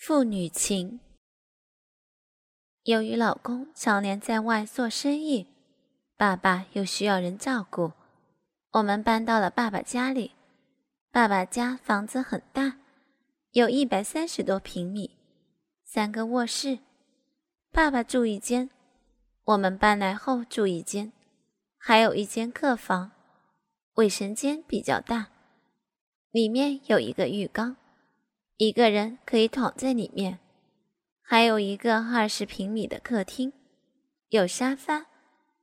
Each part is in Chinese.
父女情。由于老公常年在外做生意，爸爸又需要人照顾，我们搬到了爸爸家里。爸爸家房子很大，有一百三十多平米，三个卧室，爸爸住一间，我们搬来后住一间，还有一间客房，卫生间比较大，里面有一个浴缸。一个人可以躺在里面，还有一个二十平米的客厅，有沙发，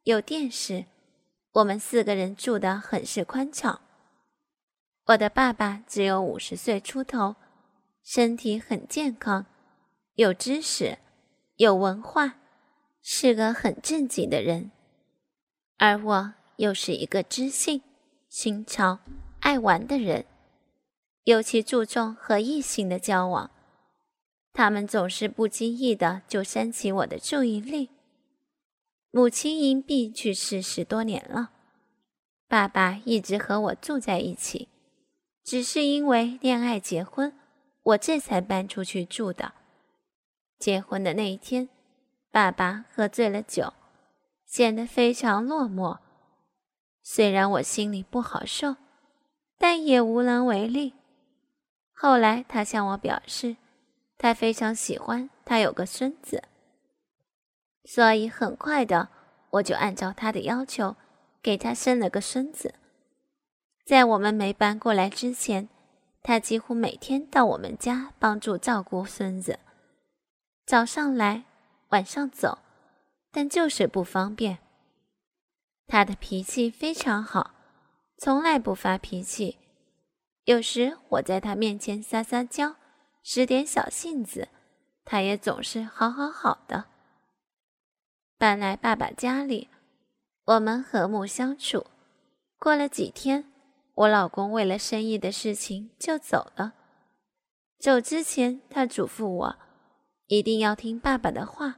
有电视，我们四个人住的很是宽敞。我的爸爸只有五十岁出头，身体很健康，有知识，有文化，是个很正经的人，而我又是一个知性、新潮、爱玩的人。尤其注重和异性的交往，他们总是不经意的就煽起我的注意力。母亲因病去世十多年了，爸爸一直和我住在一起，只是因为恋爱结婚，我这才搬出去住的。结婚的那一天，爸爸喝醉了酒，显得非常落寞。虽然我心里不好受，但也无能为力。后来，他向我表示，他非常喜欢他有个孙子，所以很快的，我就按照他的要求，给他生了个孙子。在我们没搬过来之前，他几乎每天到我们家帮助照顾孙子，早上来，晚上走，但就是不方便。他的脾气非常好，从来不发脾气。有时我在他面前撒撒娇，使点小性子，他也总是好好好的。搬来爸爸家里，我们和睦相处。过了几天，我老公为了生意的事情就走了。走之前，他嘱咐我一定要听爸爸的话，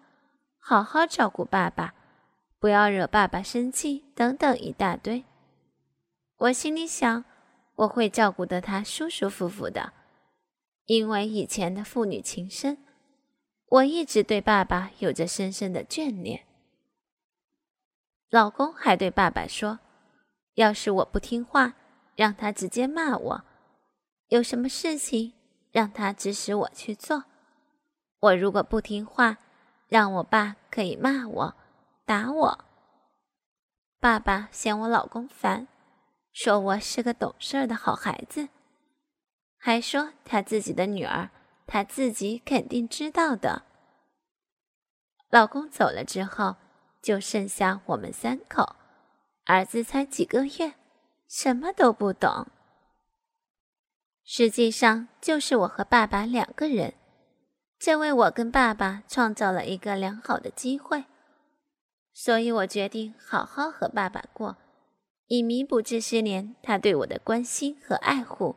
好好照顾爸爸，不要惹爸爸生气，等等一大堆。我心里想。我会照顾得他舒舒服服的，因为以前的父女情深，我一直对爸爸有着深深的眷恋。老公还对爸爸说：“要是我不听话，让他直接骂我；有什么事情，让他指使我去做。我如果不听话，让我爸可以骂我、打我。”爸爸嫌我老公烦。说我是个懂事的好孩子，还说他自己的女儿，他自己肯定知道的。老公走了之后，就剩下我们三口，儿子才几个月，什么都不懂。实际上就是我和爸爸两个人，这为我跟爸爸创造了一个良好的机会，所以我决定好好和爸爸过。以弥补这些年他对我的关心和爱护。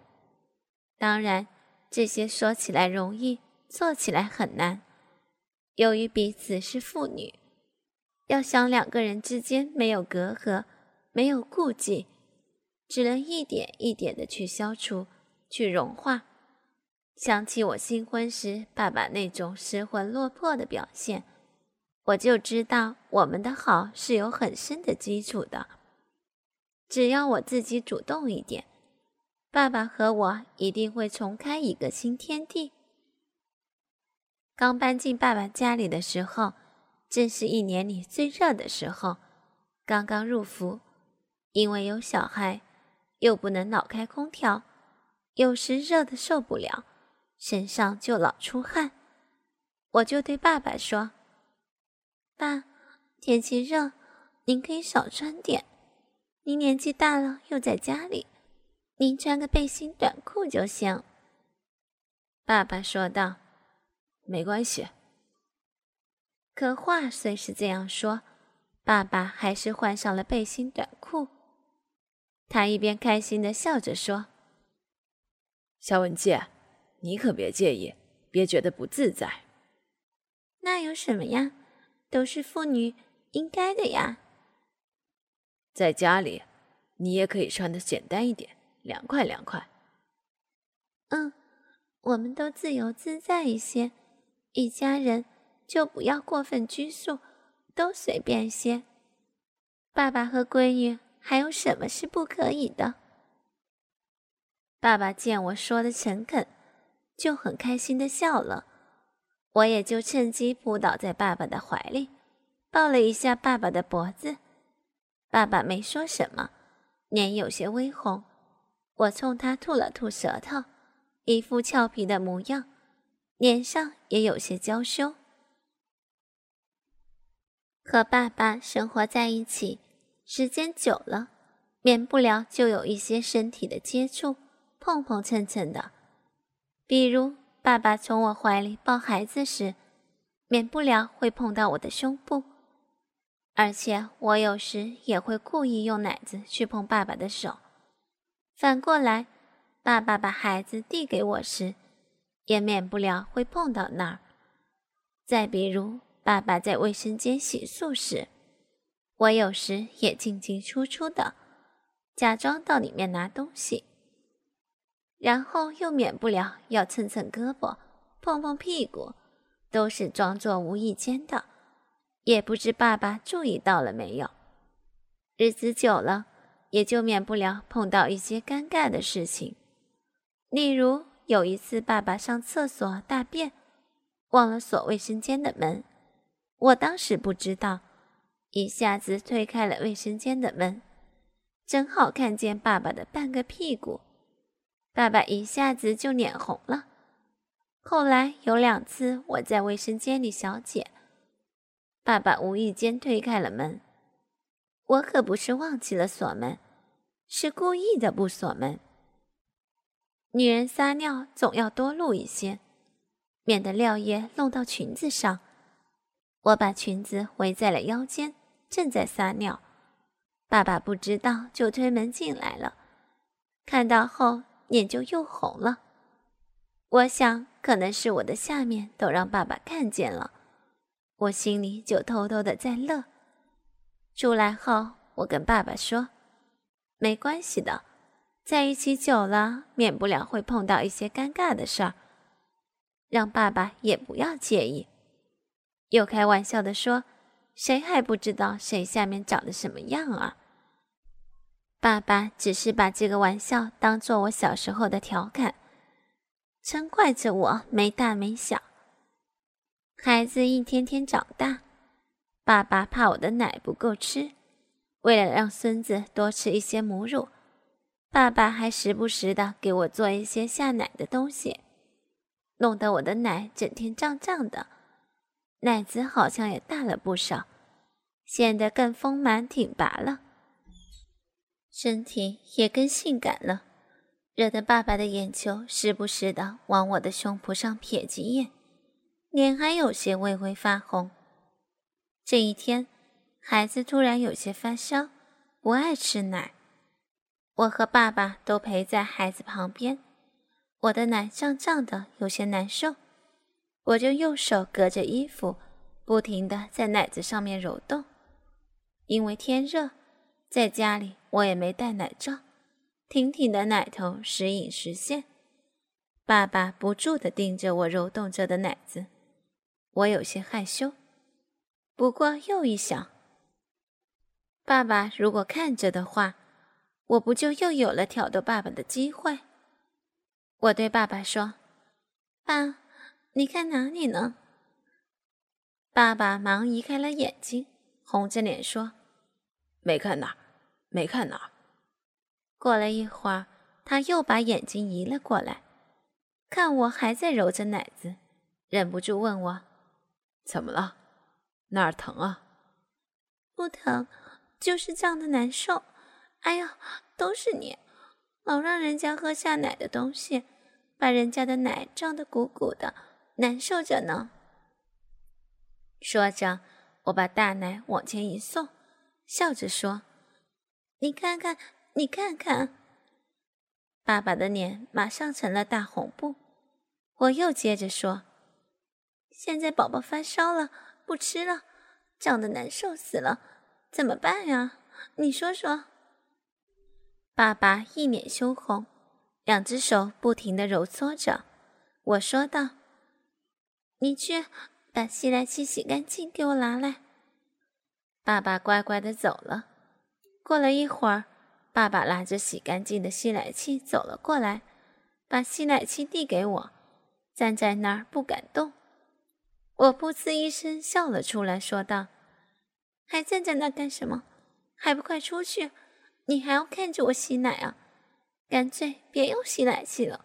当然，这些说起来容易，做起来很难。由于彼此是父女，要想两个人之间没有隔阂、没有顾忌，只能一点一点的去消除、去融化。想起我新婚时爸爸那种失魂落魄的表现，我就知道我们的好是有很深的基础的。只要我自己主动一点，爸爸和我一定会重开一个新天地。刚搬进爸爸家里的时候，正是一年里最热的时候，刚刚入伏，因为有小孩，又不能老开空调，有时热的受不了，身上就老出汗。我就对爸爸说：“爸，天气热，您可以少穿点。”您年纪大了，又在家里，您穿个背心短裤就行。”爸爸说道，“没关系。”可话虽是这样说，爸爸还是换上了背心短裤。他一边开心的笑着说：“肖文杰，你可别介意，别觉得不自在。那有什么呀？都是妇女应该的呀。”在家里，你也可以穿的简单一点，凉快凉快。嗯，我们都自由自在一些，一家人就不要过分拘束，都随便些。爸爸和闺女还有什么是不可以的？爸爸见我说的诚恳，就很开心的笑了。我也就趁机扑倒在爸爸的怀里，抱了一下爸爸的脖子。爸爸没说什么，脸有些微红。我冲他吐了吐舌头，一副俏皮的模样，脸上也有些娇羞。和爸爸生活在一起，时间久了，免不了就有一些身体的接触。碰碰蹭蹭的，比如爸爸从我怀里抱孩子时，免不了会碰到我的胸部，而且我有时也会故意用奶子去碰爸爸的手。反过来，爸爸把孩子递给我时，也免不了会碰到那儿。再比如，爸爸在卫生间洗漱时，我有时也进进出出的，假装到里面拿东西。然后又免不了要蹭蹭胳膊、碰碰屁股，都是装作无意间的，也不知爸爸注意到了没有。日子久了，也就免不了碰到一些尴尬的事情。例如有一次，爸爸上厕所大便，忘了锁卫生间的门，我当时不知道，一下子推开了卫生间的门，正好看见爸爸的半个屁股。爸爸一下子就脸红了。后来有两次我在卫生间里小解，爸爸无意间推开了门，我可不是忘记了锁门，是故意的不锁门。女人撒尿总要多露一些，免得尿液弄到裙子上。我把裙子围在了腰间，正在撒尿，爸爸不知道就推门进来了，看到后。脸就又红了，我想可能是我的下面都让爸爸看见了，我心里就偷偷的在乐。出来后，我跟爸爸说：“没关系的，在一起久了，免不了会碰到一些尴尬的事儿，让爸爸也不要介意。”又开玩笑的说：“谁还不知道谁下面长得什么样啊？”爸爸只是把这个玩笑当做我小时候的调侃，嗔怪着我没大没小。孩子一天天长大，爸爸怕我的奶不够吃，为了让孙子多吃一些母乳，爸爸还时不时的给我做一些下奶的东西，弄得我的奶整天胀胀的，奶子好像也大了不少，显得更丰满挺拔了。身体也更性感了，惹得爸爸的眼球时不时的往我的胸脯上瞥几眼，脸还有些微微发红。这一天，孩子突然有些发烧，不爱吃奶，我和爸爸都陪在孩子旁边。我的奶胀胀的，有些难受，我就用手隔着衣服，不停的在奶子上面揉动，因为天热。在家里，我也没带奶罩，挺挺的奶头时隐时现。爸爸不住的盯着我揉动着的奶子，我有些害羞。不过又一想，爸爸如果看着的话，我不就又有了挑逗爸爸的机会？我对爸爸说：“爸，你看哪里呢？”爸爸忙移开了眼睛，红着脸说：“没看哪。”没看哪。过了一会儿，他又把眼睛移了过来，看我还在揉着奶子，忍不住问我：“怎么了？哪儿疼啊？”“不疼，就是胀得难受。”“哎呀，都是你，老让人家喝下奶的东西，把人家的奶胀得鼓鼓的，难受着呢。”说着，我把大奶往前一送，笑着说。你看看，你看看，爸爸的脸马上成了大红布。我又接着说：“现在宝宝发烧了，不吃了，胀得难受死了，怎么办呀？你说说。”爸爸一脸羞红，两只手不停的揉搓着，我说道：“你去把吸奶器洗干净，给我拿来。”爸爸乖乖的走了。过了一会儿，爸爸拿着洗干净的吸奶器走了过来，把吸奶器递给我，站在那儿不敢动。我噗呲一声笑了出来，说道：“还站在那干什么？还不快出去！你还要看着我吸奶啊？干脆别用吸奶器了。”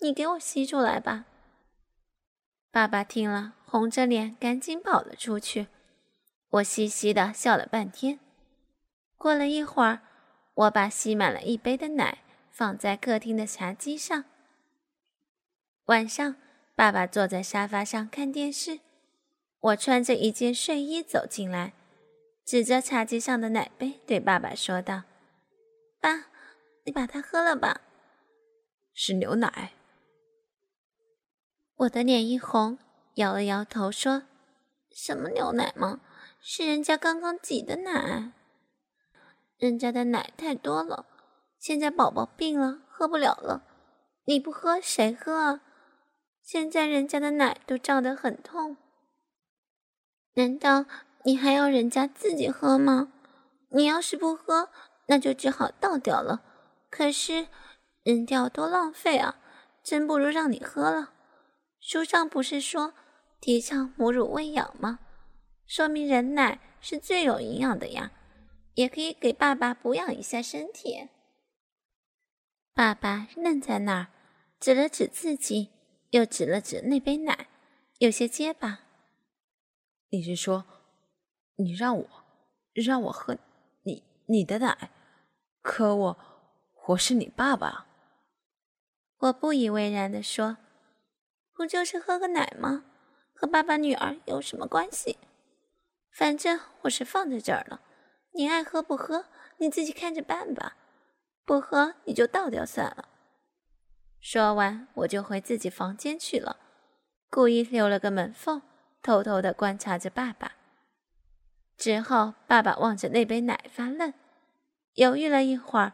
你给我吸出来吧！爸爸听了，红着脸赶紧跑了出去。我嘻嘻的笑了半天。过了一会儿，我把吸满了一杯的奶放在客厅的茶几上。晚上，爸爸坐在沙发上看电视，我穿着一件睡衣走进来，指着茶几上的奶杯对爸爸说道：“爸，你把它喝了吧。”是牛奶。我的脸一红，摇了摇头，说：“什么牛奶吗？是人家刚刚挤的奶。人家的奶太多了，现在宝宝病了，喝不了了。你不喝谁喝啊？现在人家的奶都胀得很痛。难道你还要人家自己喝吗？你要是不喝，那就只好倒掉了。可是扔掉多浪费啊！真不如让你喝了。”书上不是说提倡母乳喂养吗？说明人奶是最有营养的呀，也可以给爸爸补养一下身体。爸爸愣在那儿，指了指自己，又指了指那杯奶，有些结巴。你是说，你让我让我喝你你的奶？可我我是你爸爸。我不以为然的说。不就是喝个奶吗？和爸爸女儿有什么关系？反正我是放在这儿了，你爱喝不喝，你自己看着办吧。不喝你就倒掉算了。说完，我就回自己房间去了，故意留了个门缝，偷偷的观察着爸爸。之后，爸爸望着那杯奶发愣，犹豫了一会儿，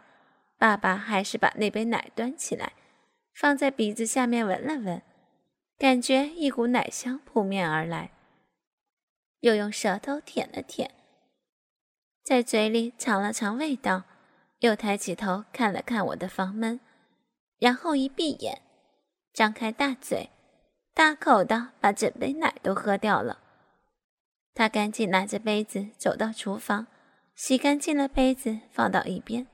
爸爸还是把那杯奶端起来，放在鼻子下面闻了闻。感觉一股奶香扑面而来，又用舌头舔了舔，在嘴里尝了尝味道，又抬起头看了看我的房门，然后一闭眼，张开大嘴，大口的把整杯奶都喝掉了。他赶紧拿着杯子走到厨房，洗干净了杯子放到一边，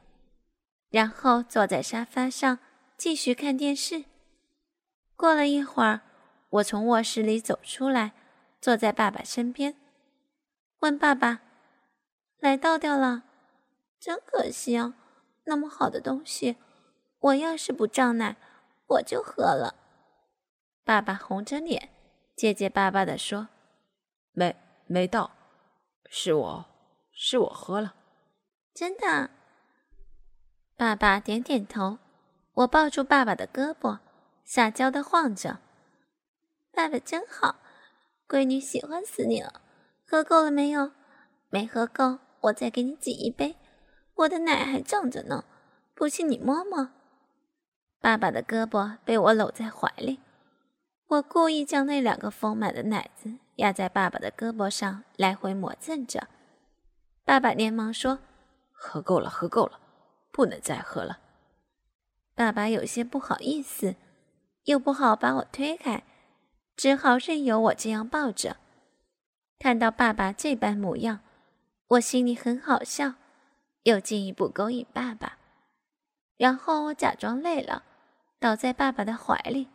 然后坐在沙发上继续看电视。过了一会儿。我从卧室里走出来，坐在爸爸身边，问爸爸：“奶倒掉了，真可惜啊！那么好的东西，我要是不胀奶，我就喝了。”爸爸红着脸，结结巴巴地说：“没没到，是我是我喝了，真的。”爸爸点点头，我抱住爸爸的胳膊，撒娇地晃着。爸爸真好，闺女喜欢死你了。喝够了没有？没喝够，我再给你挤一杯。我的奶还胀着呢，不信你摸摸。爸爸的胳膊被我搂在怀里，我故意将那两个丰满的奶子压在爸爸的胳膊上，来回磨蹭着。爸爸连忙说：“喝够了，喝够了，不能再喝了。”爸爸有些不好意思，又不好把我推开。只好任由我这样抱着。看到爸爸这般模样，我心里很好笑，又进一步勾引爸爸。然后我假装累了，倒在爸爸的怀里，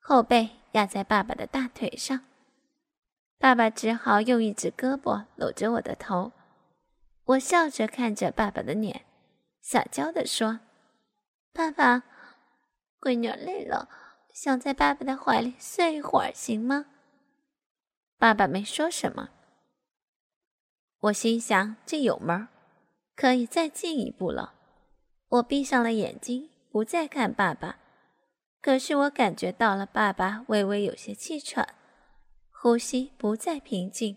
后背压在爸爸的大腿上。爸爸只好用一只胳膊搂着我的头。我笑着看着爸爸的脸，撒娇地说：“爸爸，闺女累了。”想在爸爸的怀里睡一会儿，行吗？爸爸没说什么。我心想，这有门，可以再进一步了。我闭上了眼睛，不再看爸爸。可是我感觉到了爸爸微微有些气喘，呼吸不再平静。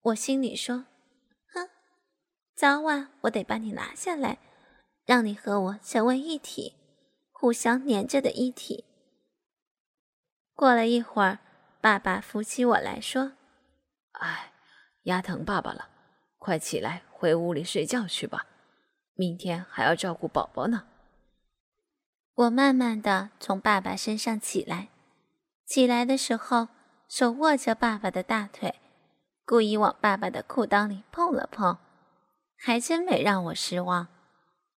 我心里说：“哼，早晚我得把你拿下来，让你和我成为一体，互相粘着的一体。”过了一会儿，爸爸扶起我来说：“哎，牙疼爸爸了，快起来回屋里睡觉去吧，明天还要照顾宝宝呢。”我慢慢的从爸爸身上起来，起来的时候手握着爸爸的大腿，故意往爸爸的裤裆里碰了碰，还真没让我失望，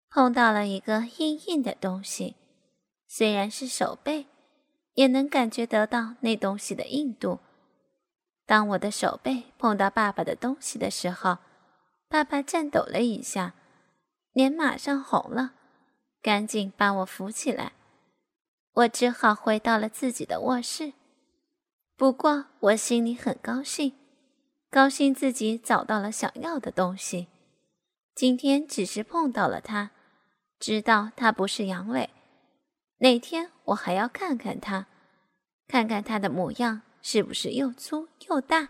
碰到了一个硬硬的东西，虽然是手背，也能感觉得到那东西的硬度。当我的手背碰到爸爸的东西的时候，爸爸颤抖了一下，脸马上红了。赶紧把我扶起来，我只好回到了自己的卧室。不过我心里很高兴，高兴自己找到了想要的东西。今天只是碰到了它，知道它不是阳痿。哪天我还要看看它，看看它的模样是不是又粗又大，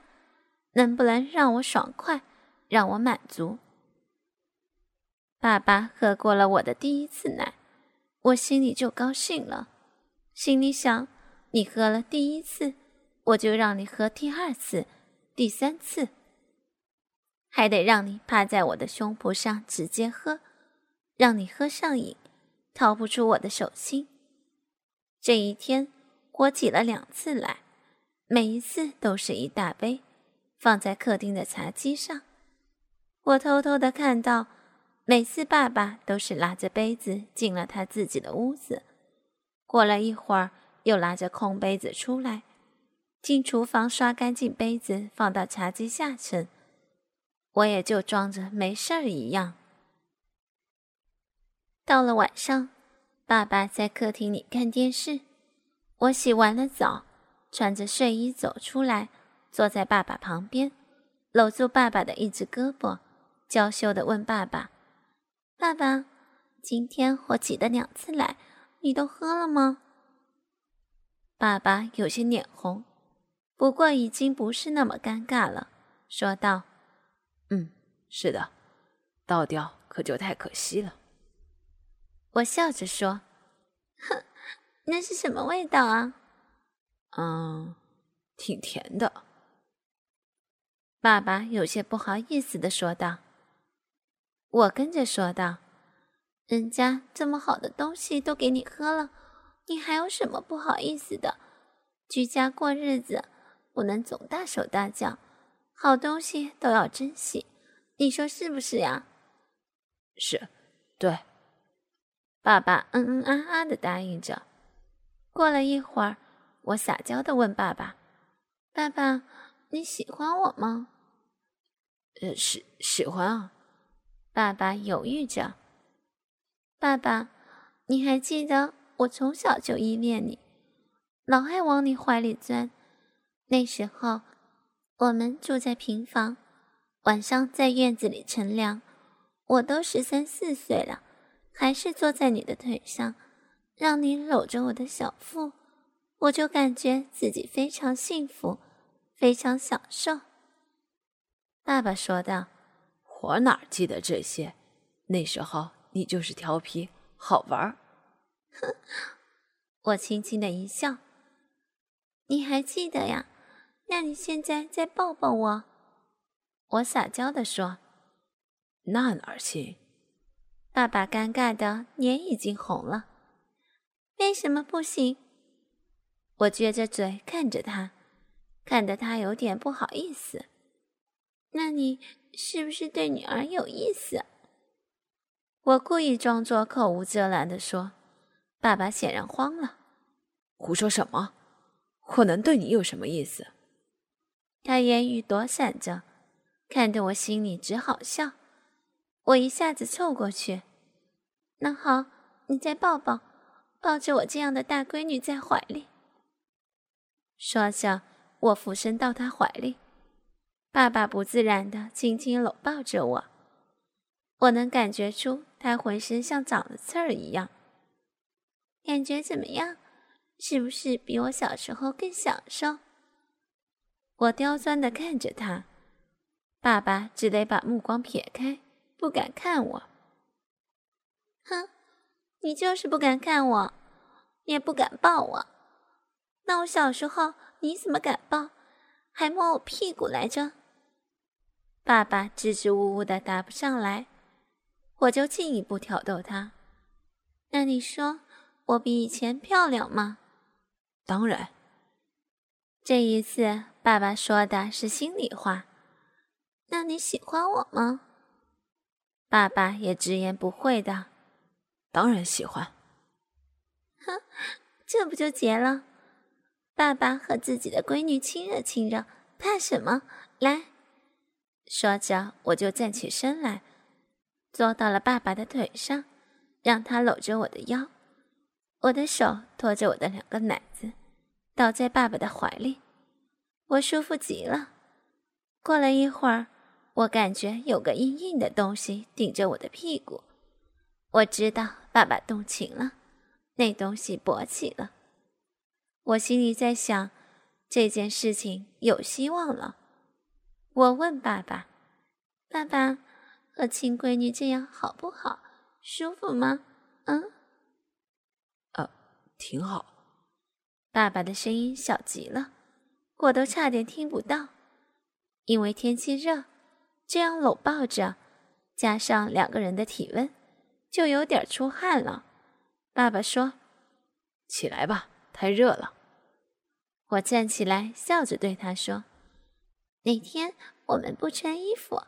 能不能让我爽快，让我满足。爸爸喝过了我的第一次奶，我心里就高兴了，心里想：你喝了第一次，我就让你喝第二次、第三次，还得让你趴在我的胸脯上直接喝，让你喝上瘾，逃不出我的手心。这一天，我挤了两次奶，每一次都是一大杯，放在客厅的茶几上。我偷偷的看到。每次爸爸都是拿着杯子进了他自己的屋子，过了一会儿又拿着空杯子出来，进厨房刷干净杯子放到茶几下层，我也就装着没事儿一样。到了晚上，爸爸在客厅里看电视，我洗完了澡，穿着睡衣走出来，坐在爸爸旁边，搂住爸爸的一只胳膊，娇羞地问爸爸。爸爸，今天我挤的两次奶，你都喝了吗？爸爸有些脸红，不过已经不是那么尴尬了，说道：“嗯，是的，倒掉可就太可惜了。”我笑着说：“哼，那是什么味道啊？”“嗯，挺甜的。”爸爸有些不好意思的说道。我跟着说道：“人家这么好的东西都给你喝了，你还有什么不好意思的？居家过日子，不能总大手大脚，好东西都要珍惜，你说是不是呀？”“是，对。”爸爸嗯嗯啊啊的答应着。过了一会儿，我撒娇的问爸爸：“爸爸，你喜欢我吗？”“呃，喜喜欢啊。”爸爸犹豫着。爸爸，你还记得我从小就依恋你，老爱往你怀里钻。那时候我们住在平房，晚上在院子里乘凉，我都十三四岁了，还是坐在你的腿上，让你搂着我的小腹，我就感觉自己非常幸福，非常享受。爸爸说道。我哪记得这些？那时候你就是调皮好玩。哼，我轻轻的一笑。你还记得呀？那你现在再抱抱我。我撒娇的说。那哪行？爸爸尴尬的脸已经红了。为什么不行？我撅着嘴看着他，看得他有点不好意思。那你？是不是对女儿有意思？我故意装作口无遮拦的说。爸爸显然慌了。胡说什么？我能对你有什么意思？他言语躲闪着，看得我心里只好笑。我一下子凑过去。那好，你再抱抱，抱着我这样的大闺女在怀里。说着，我俯身到他怀里。爸爸不自然的轻轻搂抱着我，我能感觉出他浑身像长了刺儿一样。感觉怎么样？是不是比我小时候更享受？我刁钻的看着他，爸爸只得把目光撇开，不敢看我。哼，你就是不敢看我，也不敢抱我。那我小时候你怎么敢抱，还摸我屁股来着？爸爸支支吾吾的答不上来，我就进一步挑逗他。那你说我比以前漂亮吗？当然。这一次爸爸说的是心里话。那你喜欢我吗？爸爸也直言不讳的。当然喜欢。哼，这不就结了？爸爸和自己的闺女亲热亲热，怕什么？来，说着我就站起身来，坐到了爸爸的腿上，让他搂着我的腰，我的手托着我的两个奶子，倒在爸爸的怀里，我舒服极了。过了一会儿，我感觉有个硬硬的东西顶着我的屁股，我知道爸爸动情了，那东西勃起了。我心里在想，这件事情有希望了。我问爸爸：“爸爸，和亲闺女这样好不好？舒服吗？”“嗯，呃，挺好。”爸爸的声音小极了，我都差点听不到。因为天气热，这样搂抱着，加上两个人的体温，就有点出汗了。爸爸说：“起来吧。”太热了，我站起来，笑着对他说：“哪天我们不穿衣服，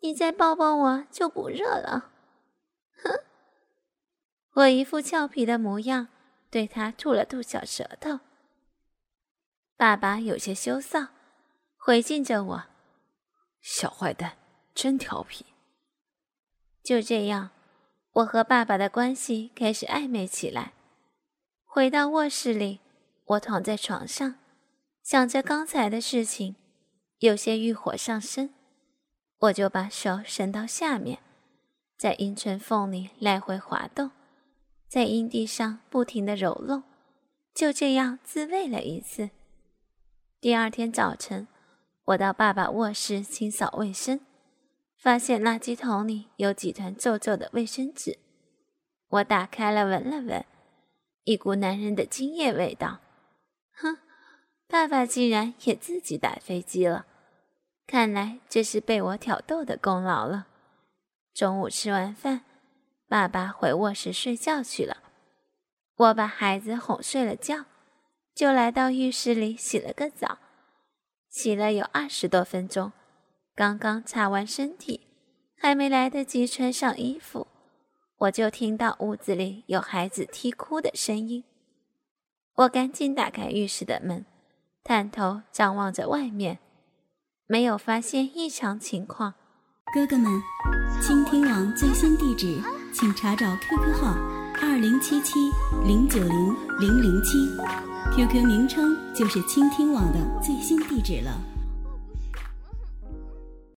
你再抱抱我就不热了。”哼，我一副俏皮的模样，对他吐了吐小舌头。爸爸有些羞臊，回敬着我：“小坏蛋，真调皮。”就这样，我和爸爸的关系开始暧昧起来。回到卧室里，我躺在床上，想着刚才的事情，有些欲火上身，我就把手伸到下面，在阴唇缝里来回滑动，在阴蒂上不停的揉弄，就这样自慰了一次。第二天早晨，我到爸爸卧室清扫卫生，发现垃圾桶里有几团皱皱的卫生纸，我打开了闻了闻。一股男人的精液味道，哼！爸爸竟然也自己打飞机了，看来这是被我挑逗的功劳了。中午吃完饭，爸爸回卧室睡觉去了，我把孩子哄睡了觉，就来到浴室里洗了个澡，洗了有二十多分钟，刚刚擦完身体，还没来得及穿上衣服。我就听到屋子里有孩子啼哭的声音，我赶紧打开浴室的门，探头张望着外面，没有发现异常情况。哥哥们，倾听网最新地址，请查找 QQ 号二零七七零九零零零七，QQ 名称就是倾听网的最新地址了。